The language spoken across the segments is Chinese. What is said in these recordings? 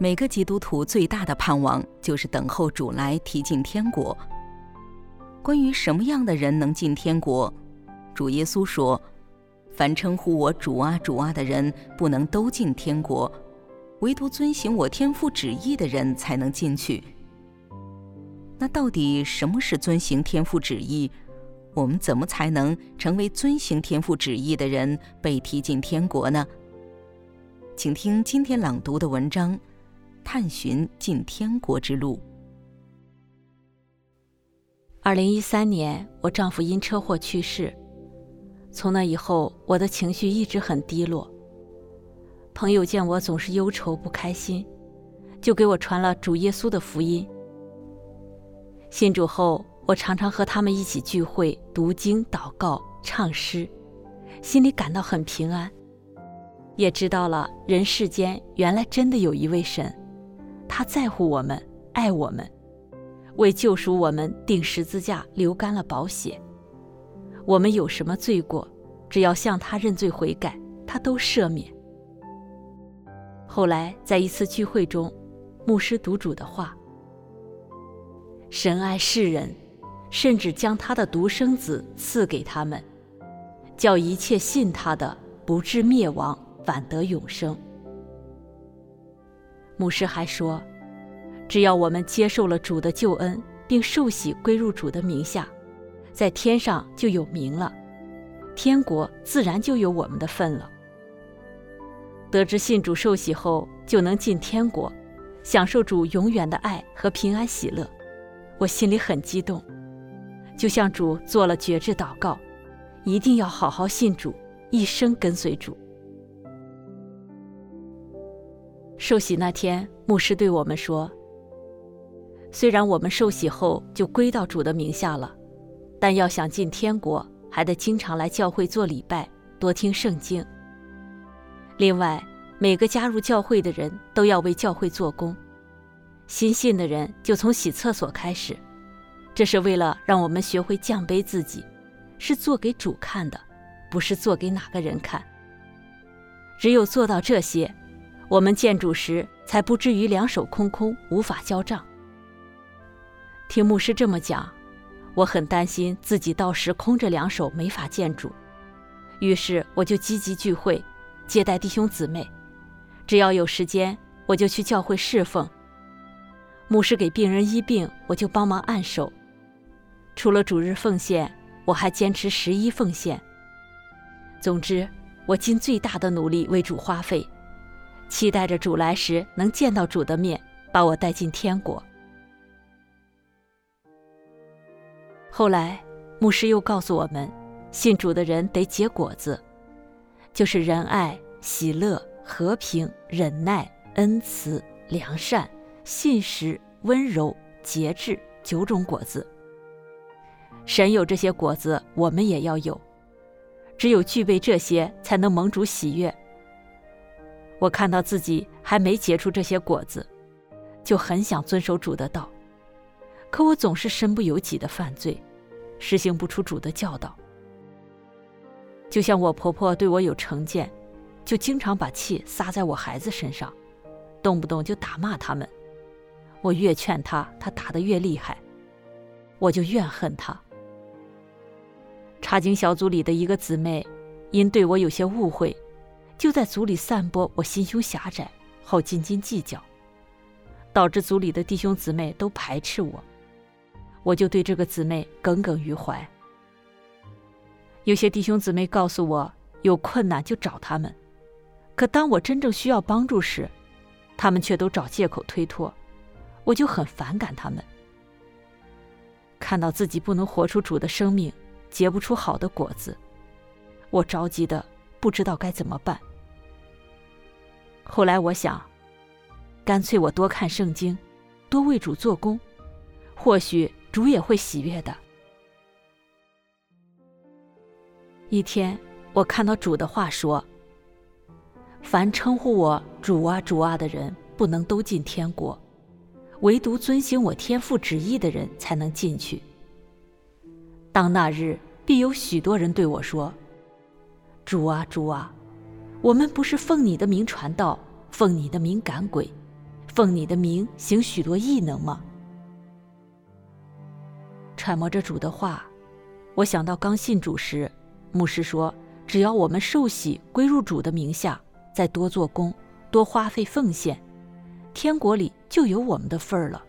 每个基督徒最大的盼望就是等候主来提进天国。关于什么样的人能进天国，主耶稣说：“凡称呼我主啊、主啊的人，不能都进天国，唯独遵行我天父旨意的人才能进去。”那到底什么是遵行天父旨意？我们怎么才能成为遵行天父旨意的人，被提进天国呢？请听今天朗读的文章。探寻进天国之路。二零一三年，我丈夫因车祸去世。从那以后，我的情绪一直很低落。朋友见我总是忧愁不开心，就给我传了主耶稣的福音。信主后，我常常和他们一起聚会、读经、祷告、唱诗，心里感到很平安，也知道了人世间原来真的有一位神。他在乎我们，爱我们，为救赎我们钉十字架，流干了宝血。我们有什么罪过，只要向他认罪悔改，他都赦免。后来在一次聚会中，牧师读主的话：“神爱世人，甚至将他的独生子赐给他们，叫一切信他的不至灭亡，反得永生。”牧师还说，只要我们接受了主的救恩，并受洗归入主的名下，在天上就有名了，天国自然就有我们的份了。得知信主受洗后就能进天国，享受主永远的爱和平安喜乐，我心里很激动，就向主做了决志祷告，一定要好好信主，一生跟随主。受洗那天，牧师对我们说：“虽然我们受洗后就归到主的名下了，但要想进天国，还得经常来教会做礼拜，多听圣经。另外，每个加入教会的人都要为教会做工。新信的人就从洗厕所开始，这是为了让我们学会降卑自己，是做给主看的，不是做给哪个人看。只有做到这些。”我们见主时，才不至于两手空空，无法交账。听牧师这么讲，我很担心自己到时空着两手没法见主，于是我就积极聚会，接待弟兄姊妹。只要有时间，我就去教会侍奉。牧师给病人医病，我就帮忙按手。除了主日奉献，我还坚持十一奉献。总之，我尽最大的努力为主花费。期待着主来时能见到主的面，把我带进天国。后来，牧师又告诉我们，信主的人得结果子，就是仁爱、喜乐、和平、忍耐、恩慈、良善、信实、温柔、节制九种果子。神有这些果子，我们也要有。只有具备这些，才能蒙主喜悦。我看到自己还没结出这些果子，就很想遵守主的道，可我总是身不由己的犯罪，实行不出主的教导。就像我婆婆对我有成见，就经常把气撒在我孩子身上，动不动就打骂他们。我越劝她，她打得越厉害，我就怨恨她。查经小组里的一个姊妹，因对我有些误会。就在组里散播我心胸狭窄，好斤斤计较，导致组里的弟兄姊妹都排斥我，我就对这个姊妹耿耿于怀。有些弟兄姊妹告诉我有困难就找他们，可当我真正需要帮助时，他们却都找借口推脱，我就很反感他们。看到自己不能活出主的生命，结不出好的果子，我着急的不知道该怎么办。后来我想，干脆我多看圣经，多为主做工，或许主也会喜悦的。一天，我看到主的话说：“凡称呼我主啊、主啊的人，不能都进天国，唯独遵行我天父旨意的人才能进去。当那日，必有许多人对我说：‘主啊、主啊。’”我们不是奉你的名传道，奉你的名赶鬼，奉你的名行许多异能吗？揣摩着主的话，我想到刚信主时，牧师说，只要我们受洗归入主的名下，再多做工，多花费奉献，天国里就有我们的份儿了。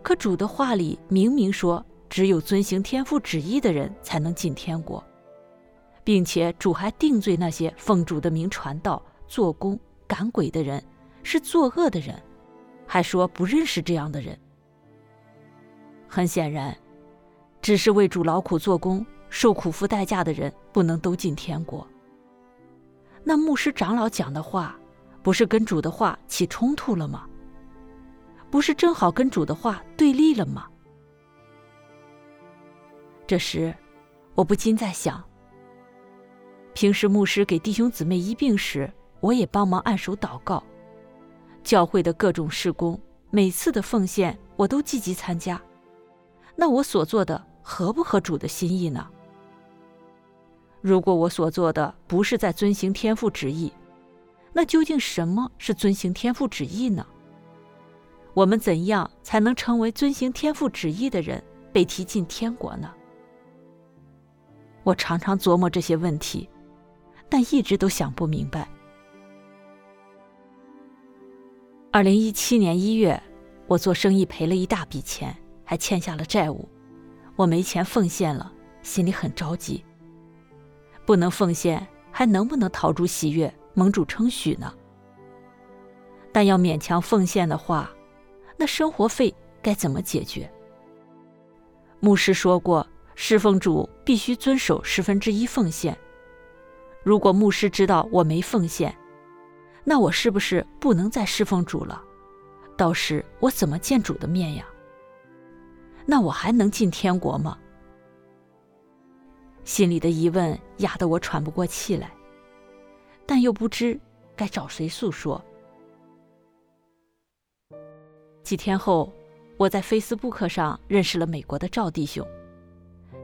可主的话里明明说，只有遵行天父旨意的人才能进天国，并且主还定罪那些奉主的名传道、做工、赶鬼的人是作恶的人，还说不认识这样的人。很显然，只是为主劳苦做工、受苦付代价的人不能都进天国。那牧师长老讲的话，不是跟主的话起冲突了吗？不是正好跟主的话对立了吗？这时，我不禁在想：平时牧师给弟兄姊妹医病时，我也帮忙按手祷告；教会的各种事工，每次的奉献我都积极参加。那我所做的合不合主的心意呢？如果我所做的不是在遵行天父旨意，那究竟什么是遵行天父旨意呢？我们怎样才能成为遵行天父旨意的人，被提进天国呢？我常常琢磨这些问题，但一直都想不明白。二零一七年一月，我做生意赔了一大笔钱，还欠下了债务，我没钱奉献了，心里很着急。不能奉献，还能不能逃出喜悦，蒙主称许呢？但要勉强奉献的话，那生活费该怎么解决？牧师说过，侍奉主必须遵守十分之一奉献。如果牧师知道我没奉献，那我是不是不能再侍奉主了？到时我怎么见主的面呀？那我还能进天国吗？心里的疑问压得我喘不过气来，但又不知该找谁诉说。几天后，我在 Facebook 上认识了美国的赵弟兄。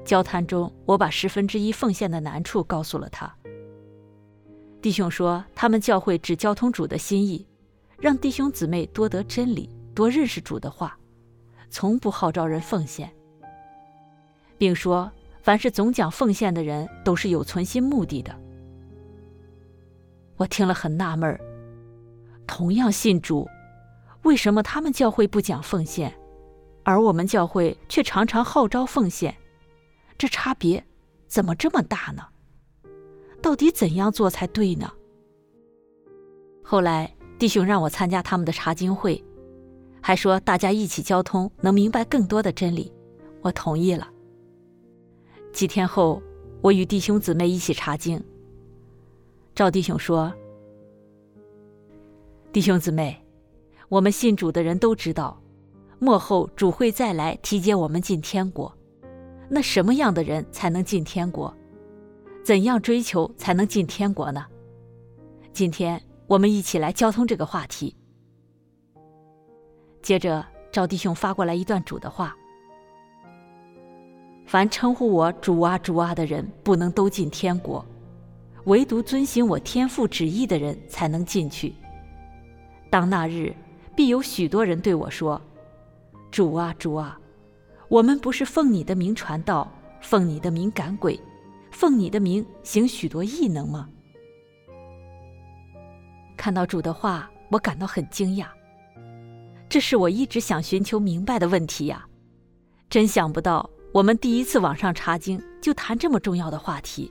交谈中，我把十分之一奉献的难处告诉了他。弟兄说，他们教会只交通主的心意，让弟兄姊妹多得真理，多认识主的话，从不号召人奉献，并说，凡是总讲奉献的人，都是有存心目的的。我听了很纳闷儿，同样信主。为什么他们教会不讲奉献，而我们教会却常常号召奉献？这差别怎么这么大呢？到底怎样做才对呢？后来弟兄让我参加他们的查经会，还说大家一起交通能明白更多的真理，我同意了。几天后，我与弟兄姊妹一起查经。赵弟兄说：“弟兄姊妹。”我们信主的人都知道，末后主会再来提接我们进天国。那什么样的人才能进天国？怎样追求才能进天国呢？今天我们一起来交通这个话题。接着，赵弟兄发过来一段主的话：凡称呼我主啊主啊的人，不能都进天国，唯独遵行我天父旨意的人才能进去。当那日。必有许多人对我说：“主啊，主啊，我们不是奉你的名传道，奉你的名赶鬼，奉你的名行许多异能吗？”看到主的话，我感到很惊讶。这是我一直想寻求明白的问题呀！真想不到，我们第一次网上查经就谈这么重要的话题。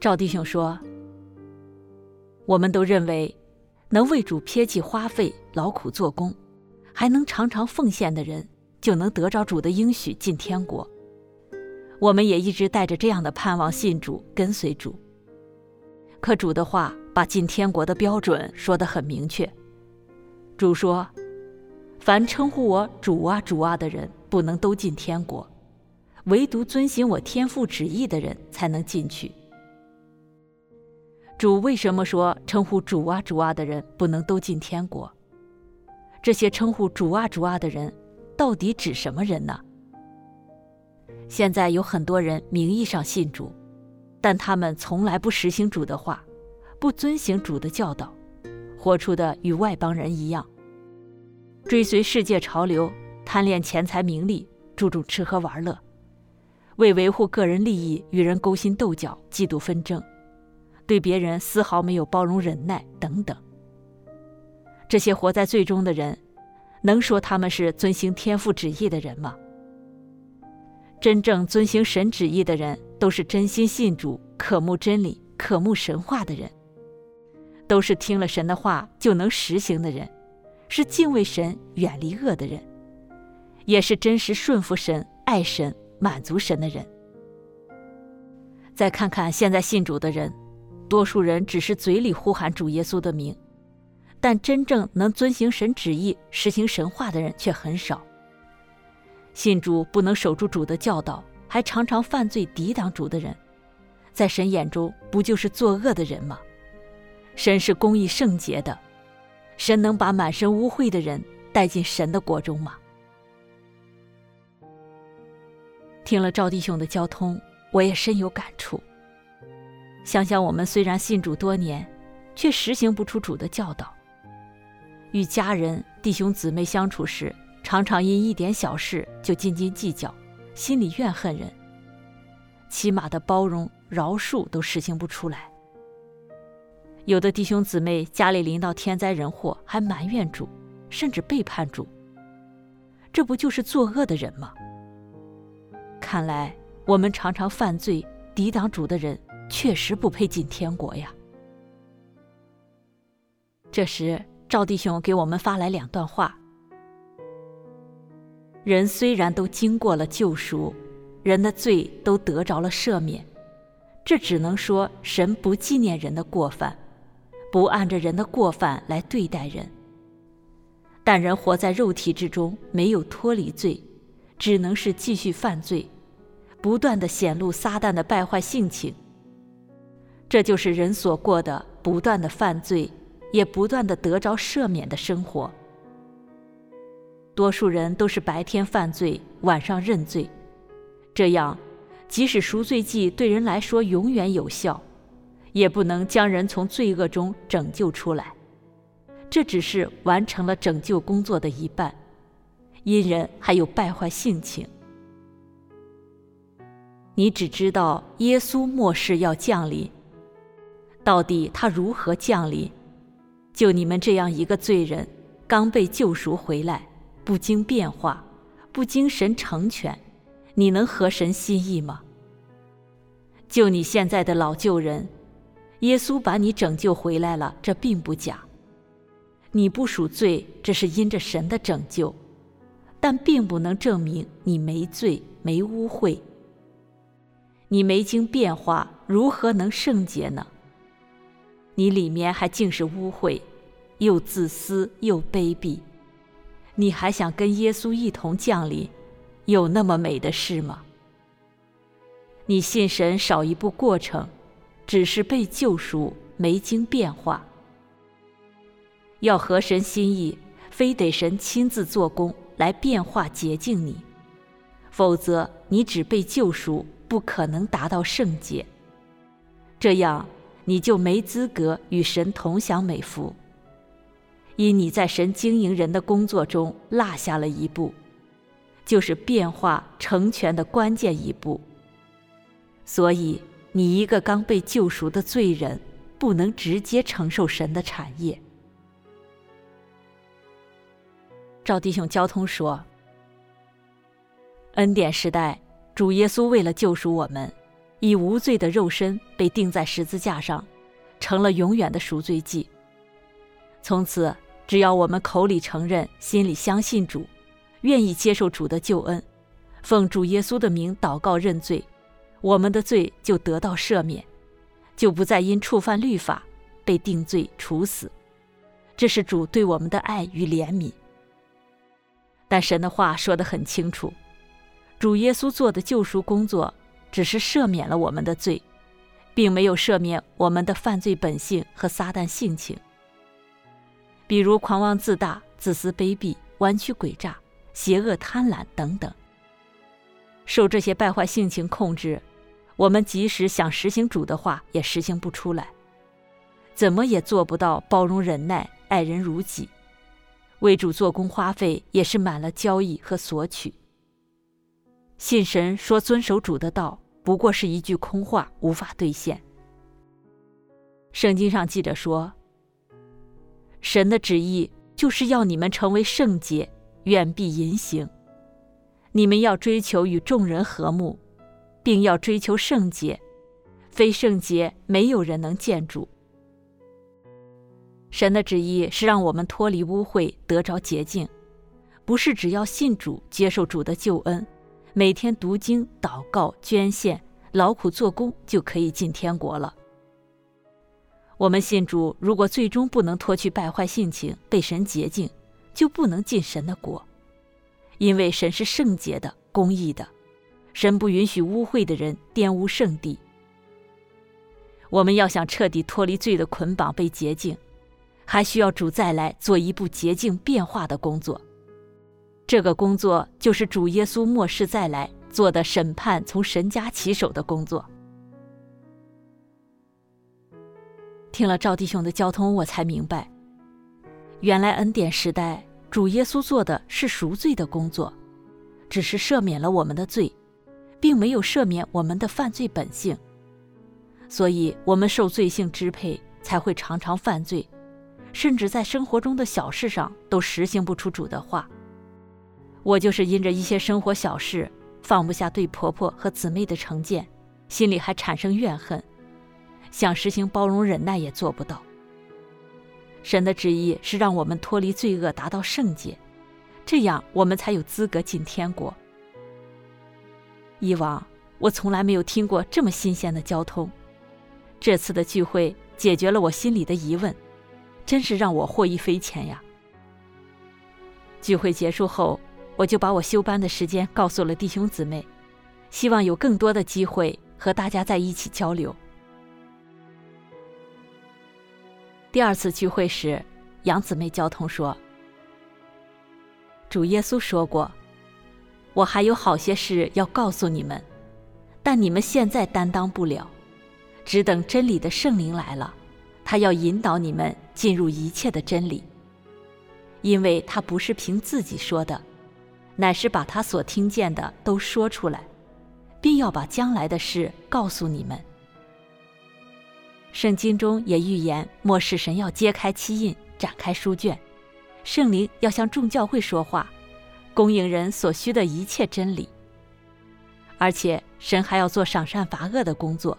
赵弟兄说。我们都认为，能为主撇弃花费、劳苦做工，还能常常奉献的人，就能得着主的应许进天国。我们也一直带着这样的盼望信主、跟随主。可主的话把进天国的标准说得很明确。主说：“凡称呼我主啊、主啊的人，不能都进天国，唯独遵行我天父旨意的人才能进去。”主为什么说称呼主啊主啊的人不能都进天国？这些称呼主啊主啊的人，到底指什么人呢？现在有很多人名义上信主，但他们从来不实行主的话，不遵行主的教导，活出的与外邦人一样，追随世界潮流，贪恋钱财名利，注重吃喝玩乐，为维护个人利益与人勾心斗角、嫉妒纷争，对别人丝毫没有包容忍耐等等。这些活在最终的人，能说他们是遵行天父旨意的人吗？真正遵行神旨意的人，都是真心信主、渴慕真理、渴慕神话的人，都是听了神的话就能实行的人，是敬畏神、远离恶的人，也是真实顺服神、爱神、满足神的人。再看看现在信主的人，多数人只是嘴里呼喊主耶稣的名。但真正能遵行神旨意、实行神话的人却很少。信主不能守住主的教导，还常常犯罪抵挡主的人，在神眼中不就是作恶的人吗？神是公义圣洁的，神能把满身污秽的人带进神的国中吗？听了赵弟兄的交通，我也深有感触。想想我们虽然信主多年，却实行不出主的教导。与家人、弟兄姊妹相处时，常常因一点小事就斤斤计较，心里怨恨人。起码的包容、饶恕都实行不出来。有的弟兄姊妹家里临到天灾人祸，还埋怨主，甚至背叛主。这不就是作恶的人吗？看来我们常常犯罪、抵挡主的人，确实不配进天国呀。这时。赵弟兄给我们发来两段话：人虽然都经过了救赎，人的罪都得着了赦免，这只能说神不纪念人的过犯，不按着人的过犯来对待人。但人活在肉体之中，没有脱离罪，只能是继续犯罪，不断地显露撒旦的败坏性情。这就是人所过的不断的犯罪。也不断的得着赦免的生活。多数人都是白天犯罪，晚上认罪，这样，即使赎罪祭对人来说永远有效，也不能将人从罪恶中拯救出来。这只是完成了拯救工作的一半，因人还有败坏性情。你只知道耶稣末世要降临，到底他如何降临？就你们这样一个罪人，刚被救赎回来，不经变化，不经神成全，你能合神心意吗？就你现在的老旧人，耶稣把你拯救回来了，这并不假。你不赎罪，这是因着神的拯救，但并不能证明你没罪、没污秽。你没经变化，如何能圣洁呢？你里面还尽是污秽，又自私又卑鄙，你还想跟耶稣一同降临，有那么美的事吗？你信神少一步过程，只是被救赎，没经变化。要合神心意，非得神亲自做工来变化洁净你，否则你只被救赎，不可能达到圣洁。这样。你就没资格与神同享美福，因你在神经营人的工作中落下了一步，就是变化成全的关键一步。所以，你一个刚被救赎的罪人，不能直接承受神的产业。赵弟兄交通说：“恩典时代，主耶稣为了救赎我们。”以无罪的肉身被钉在十字架上，成了永远的赎罪祭。从此，只要我们口里承认，心里相信主，愿意接受主的救恩，奉主耶稣的名祷告认罪，我们的罪就得到赦免，就不再因触犯律法被定罪处死。这是主对我们的爱与怜悯。但神的话说得很清楚，主耶稣做的救赎工作。只是赦免了我们的罪，并没有赦免我们的犯罪本性和撒旦性情，比如狂妄自大、自私卑鄙、弯曲诡诈、邪恶贪婪等等。受这些败坏性情控制，我们即使想实行主的话，也实行不出来。怎么也做不到包容忍耐、爱人如己。为主做工花费也是满了交易和索取。信神说遵守主的道，不过是一句空话，无法兑现。圣经上记着说，神的旨意就是要你们成为圣洁，远避淫行。你们要追求与众人和睦，并要追求圣洁，非圣洁，没有人能见主。神的旨意是让我们脱离污秽，得着洁净，不是只要信主，接受主的救恩。每天读经、祷告、捐献、劳苦做工，就可以进天国了。我们信主，如果最终不能脱去败坏性情，被神洁净，就不能进神的国。因为神是圣洁的、公义的，神不允许污秽的人玷污圣地。我们要想彻底脱离罪的捆绑，被洁净，还需要主再来做一步洁净变化的工作。这个工作就是主耶稣末世再来做的审判，从神家起手的工作。听了赵弟兄的交通，我才明白，原来恩典时代主耶稣做的是赎罪的工作，只是赦免了我们的罪，并没有赦免我们的犯罪本性。所以，我们受罪性支配，才会常常犯罪，甚至在生活中的小事上都实行不出主的话。我就是因着一些生活小事，放不下对婆婆和姊妹的成见，心里还产生怨恨，想实行包容忍耐也做不到。神的旨意是让我们脱离罪恶，达到圣洁，这样我们才有资格进天国。以往我从来没有听过这么新鲜的交通，这次的聚会解决了我心里的疑问，真是让我获益匪浅呀。聚会结束后，我就把我休班的时间告诉了弟兄姊妹，希望有更多的机会和大家在一起交流。第二次聚会时，杨姊妹交通说：“主耶稣说过，我还有好些事要告诉你们，但你们现在担当不了，只等真理的圣灵来了，他要引导你们进入一切的真理，因为他不是凭自己说的。”乃是把他所听见的都说出来，并要把将来的事告诉你们。圣经中也预言末世神要揭开七印，展开书卷，圣灵要向众教会说话，供应人所需的一切真理。而且神还要做赏善罚恶的工作，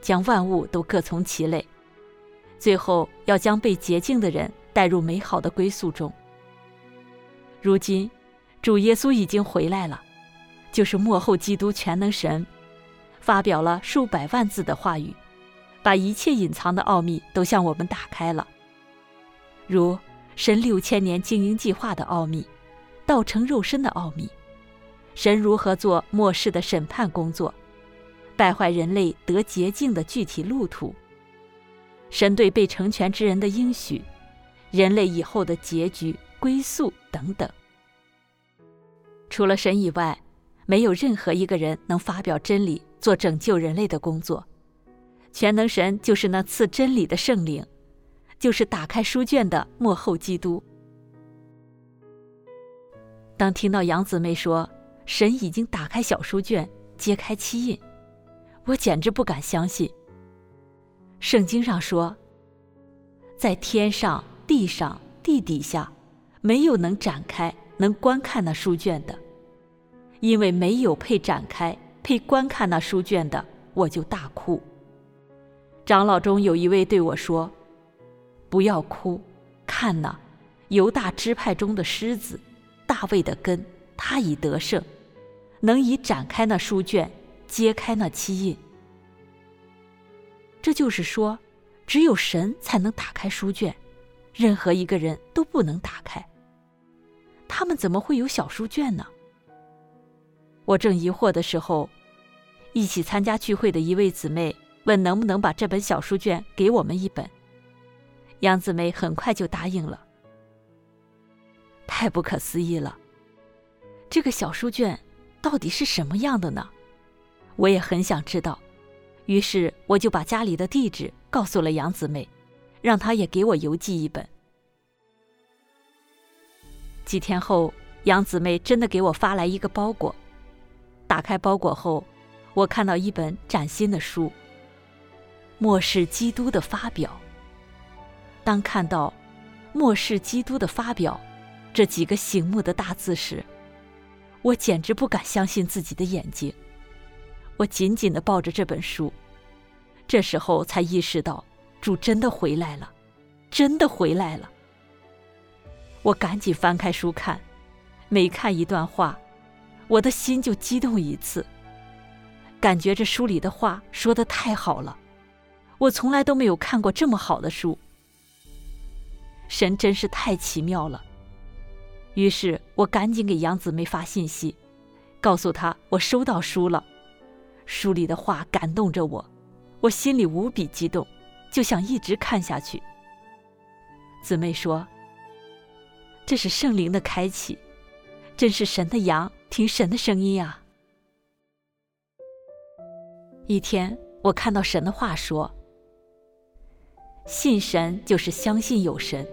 将万物都各从其类，最后要将被洁净的人带入美好的归宿中。如今。主耶稣已经回来了，就是末后基督全能神，发表了数百万字的话语，把一切隐藏的奥秘都向我们打开了，如神六千年经营计划的奥秘，道成肉身的奥秘，神如何做末世的审判工作，败坏人类得洁净的具体路途，神对被成全之人的应许，人类以后的结局归宿等等。除了神以外，没有任何一个人能发表真理，做拯救人类的工作。全能神就是那赐真理的圣灵，就是打开书卷的幕后基督。当听到杨姊妹说神已经打开小书卷，揭开七印，我简直不敢相信。圣经上说，在天上、地上、地底下，没有能展开、能观看那书卷的。因为没有配展开、配观看那书卷的，我就大哭。长老中有一位对我说：“不要哭，看哪，犹大支派中的狮子，大卫的根，他已得胜，能以展开那书卷，揭开那七印。”这就是说，只有神才能打开书卷，任何一个人都不能打开。他们怎么会有小书卷呢？我正疑惑的时候，一起参加聚会的一位姊妹问能不能把这本小书卷给我们一本。杨姊妹很快就答应了。太不可思议了！这个小书卷到底是什么样的呢？我也很想知道。于是我就把家里的地址告诉了杨姊妹，让她也给我邮寄一本。几天后，杨姊妹真的给我发来一个包裹。打开包裹后，我看到一本崭新的书《末世基督的发表》。当看到“末世基督的发表”这几个醒目的大字时，我简直不敢相信自己的眼睛。我紧紧地抱着这本书，这时候才意识到主真的回来了，真的回来了。我赶紧翻开书看，每看一段话，我的心就激动一次，感觉这书里的话说的太好了，我从来都没有看过这么好的书。神真是太奇妙了。于是我赶紧给杨姊妹发信息，告诉她我收到书了。书里的话感动着我，我心里无比激动，就想一直看下去。姊妹说：“这是圣灵的开启，真是神的羊听神的声音啊。”一天，我看到神的话说：“信神就是相信有神，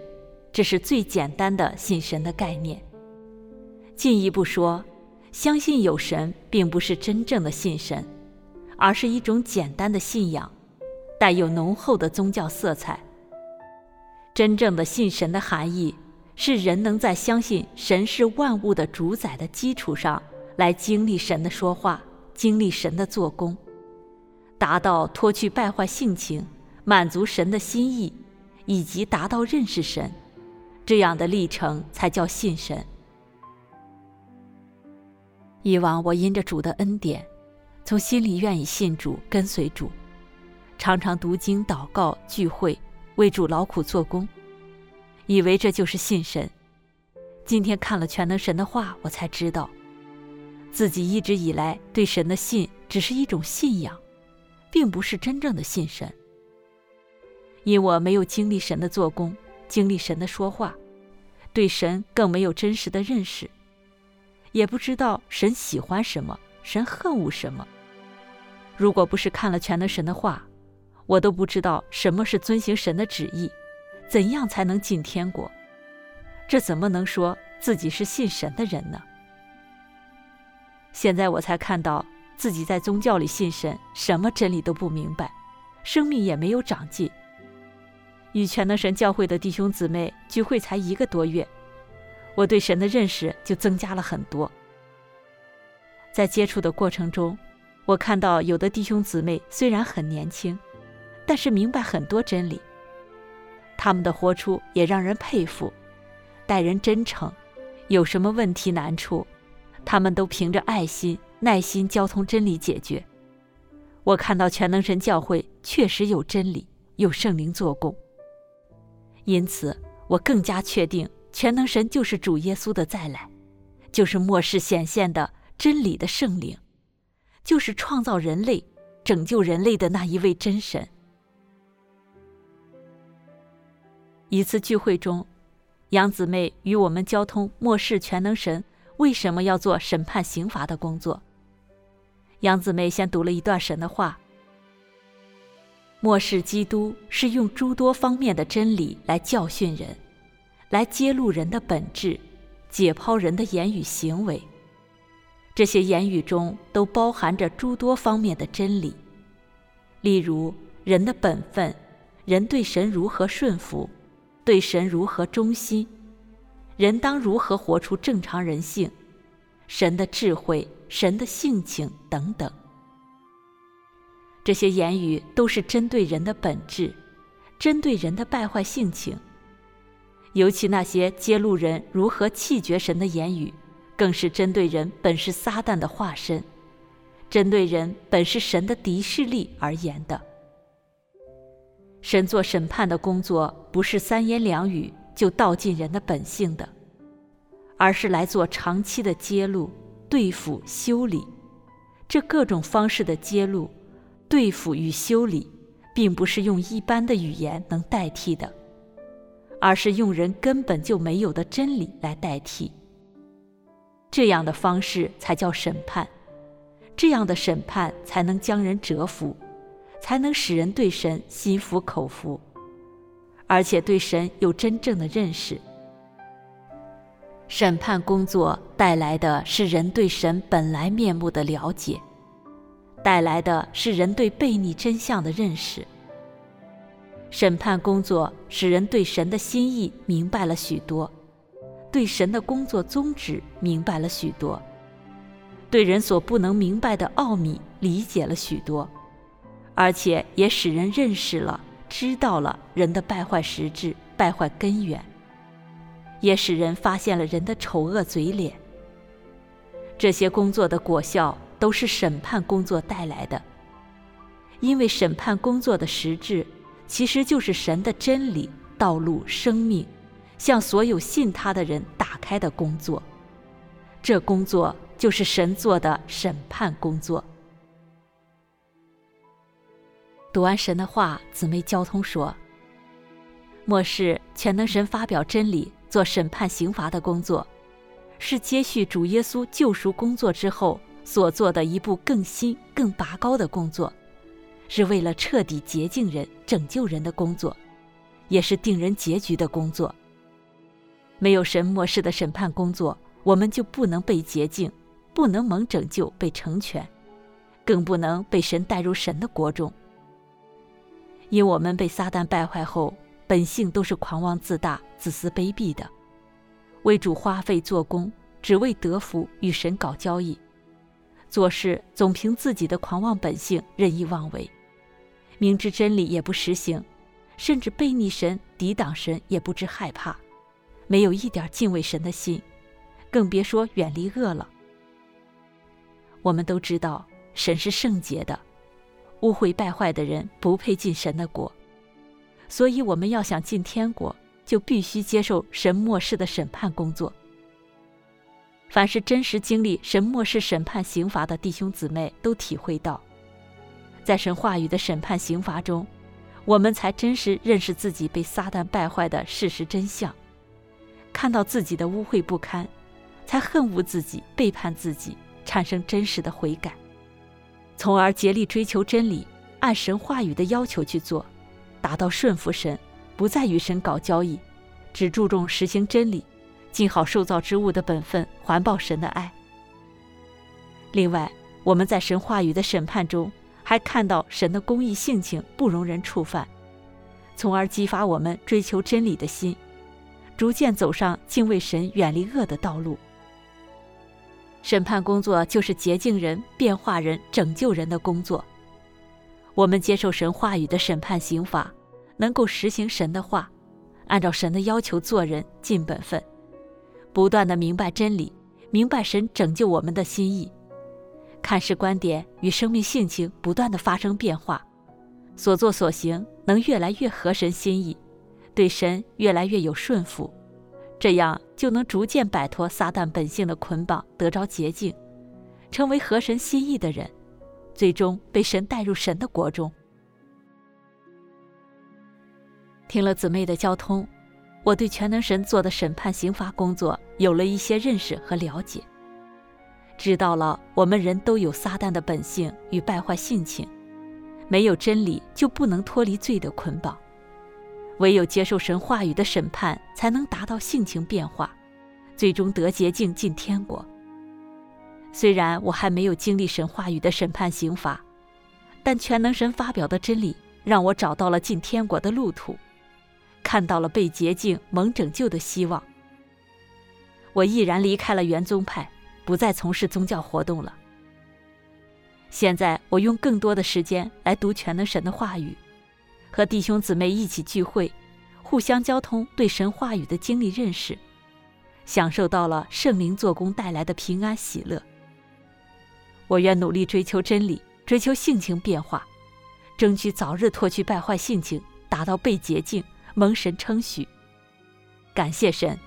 这是最简单的信神的概念。进一步说，相信有神并不是真正的信神。”而是一种简单的信仰，带有浓厚的宗教色彩。真正的信神的含义，是人能在相信神是万物的主宰的基础上，来经历神的说话，经历神的做工，达到脱去败坏性情，满足神的心意，以及达到认识神，这样的历程才叫信神。以往我因着主的恩典。从心里愿意信主、跟随主，常常读经、祷告、聚会，为主劳苦做工，以为这就是信神。今天看了全能神的话，我才知道，自己一直以来对神的信只是一种信仰，并不是真正的信神。因我没有经历神的做工，经历神的说话，对神更没有真实的认识，也不知道神喜欢什么。神恨恶什么？如果不是看了全能神的话，我都不知道什么是遵行神的旨意，怎样才能进天国？这怎么能说自己是信神的人呢？现在我才看到自己在宗教里信神，什么真理都不明白，生命也没有长进。与全能神教会的弟兄姊妹聚会才一个多月，我对神的认识就增加了很多。在接触的过程中，我看到有的弟兄姊妹虽然很年轻，但是明白很多真理。他们的活出也让人佩服，待人真诚，有什么问题难处，他们都凭着爱心、耐心交通真理解决。我看到全能神教会确实有真理，有圣灵做工。因此，我更加确定全能神就是主耶稣的再来，就是末世显现的。真理的圣灵，就是创造人类、拯救人类的那一位真神。一次聚会中，杨姊妹与我们交通末世全能神为什么要做审判刑罚的工作。杨姊妹先读了一段神的话：末世基督是用诸多方面的真理来教训人，来揭露人的本质，解剖人的言语行为。这些言语中都包含着诸多方面的真理，例如人的本分，人对神如何顺服，对神如何忠心，人当如何活出正常人性，神的智慧，神的性情等等。这些言语都是针对人的本质，针对人的败坏性情，尤其那些揭露人如何弃绝神的言语。更是针对人本是撒旦的化身，针对人本是神的敌视力而言的。神做审判的工作，不是三言两语就道尽人的本性的，而是来做长期的揭露、对付、修理。这各种方式的揭露、对付与修理，并不是用一般的语言能代替的，而是用人根本就没有的真理来代替。这样的方式才叫审判，这样的审判才能将人折服，才能使人对神心服口服。而且对神有真正的认识。审判工作带来的是人对神本来面目的了解，带来的是人对悖逆真相的认识。审判工作使人对神的心意明白了许多，对神的工作宗旨明白了许多，对人所不能明白的奥秘理解了许多，而且也使人认识了、知道了人的败坏实质、败坏根源。也使人发现了人的丑恶嘴脸。这些工作的果效都是审判工作带来的，因为审判工作的实质其实就是神的真理、道路、生命，向所有信他的人打开的工作。这工作就是神做的审判工作。读完神的话，姊妹交通说：“末世全能神发表真理。”做审判刑罚的工作，是接续主耶稣救赎工作之后所做的一步更新、更拔高的工作，是为了彻底洁净人、拯救人的工作，也是定人结局的工作。没有神末世的审判工作，我们就不能被洁净，不能蒙拯救、被成全，更不能被神带入神的国中。因我们被撒旦败坏后，本性都是狂妄自大、自私卑鄙的，为主花费做工，只为得福，与神搞交易，做事总凭自己的狂妄本性任意妄为，明知真理也不实行，甚至悖逆神、抵挡神也不知害怕，没有一点敬畏神的心，更别说远离恶了。我们都知道，神是圣洁的，污秽败坏的人不配进神的国。所以，我们要想进天国，就必须接受神末世的审判工作。凡是真实经历神末世审判刑罚的弟兄姊妹，都体会到，在神话语的审判刑罚中，我们才真实认识自己被撒旦败坏的事实真相，看到自己的污秽不堪，才恨恶自己、背叛自己，产生真实的悔改，从而竭力追求真理，按神话语的要求去做。达到顺服神，不再与神搞交易，只注重实行真理，尽好受造之物的本分，环抱神的爱。另外，我们在神话语的审判中，还看到神的公义性情不容人触犯，从而激发我们追求真理的心，逐渐走上敬畏神、远离恶的道路。审判工作就是洁净人、变化人、拯救人的工作。我们接受神话语的审判刑罚，能够实行神的话，按照神的要求做人，尽本分，不断地明白真理，明白神拯救我们的心意，看事观点与生命性情不断地发生变化，所作所行能越来越合神心意，对神越来越有顺服，这样就能逐渐摆脱撒旦本性的捆绑，得着洁净，成为合神心意的人。最终被神带入神的国中。听了姊妹的交通，我对全能神做的审判刑罚工作有了一些认识和了解，知道了我们人都有撒旦的本性与败坏性情，没有真理就不能脱离罪的捆绑，唯有接受神话语的审判，才能达到性情变化，最终得洁净进天国。虽然我还没有经历神话语的审判刑罚，但全能神发表的真理让我找到了进天国的路途，看到了被洁净、蒙拯救的希望。我毅然离开了原宗派，不再从事宗教活动了。现在我用更多的时间来读全能神的话语，和弟兄姊妹一起聚会，互相交通对神话语的经历认识，享受到了圣灵做工带来的平安喜乐。我愿努力追求真理，追求性情变化，争取早日脱去败坏性情，达到被洁净、蒙神称许。感谢神。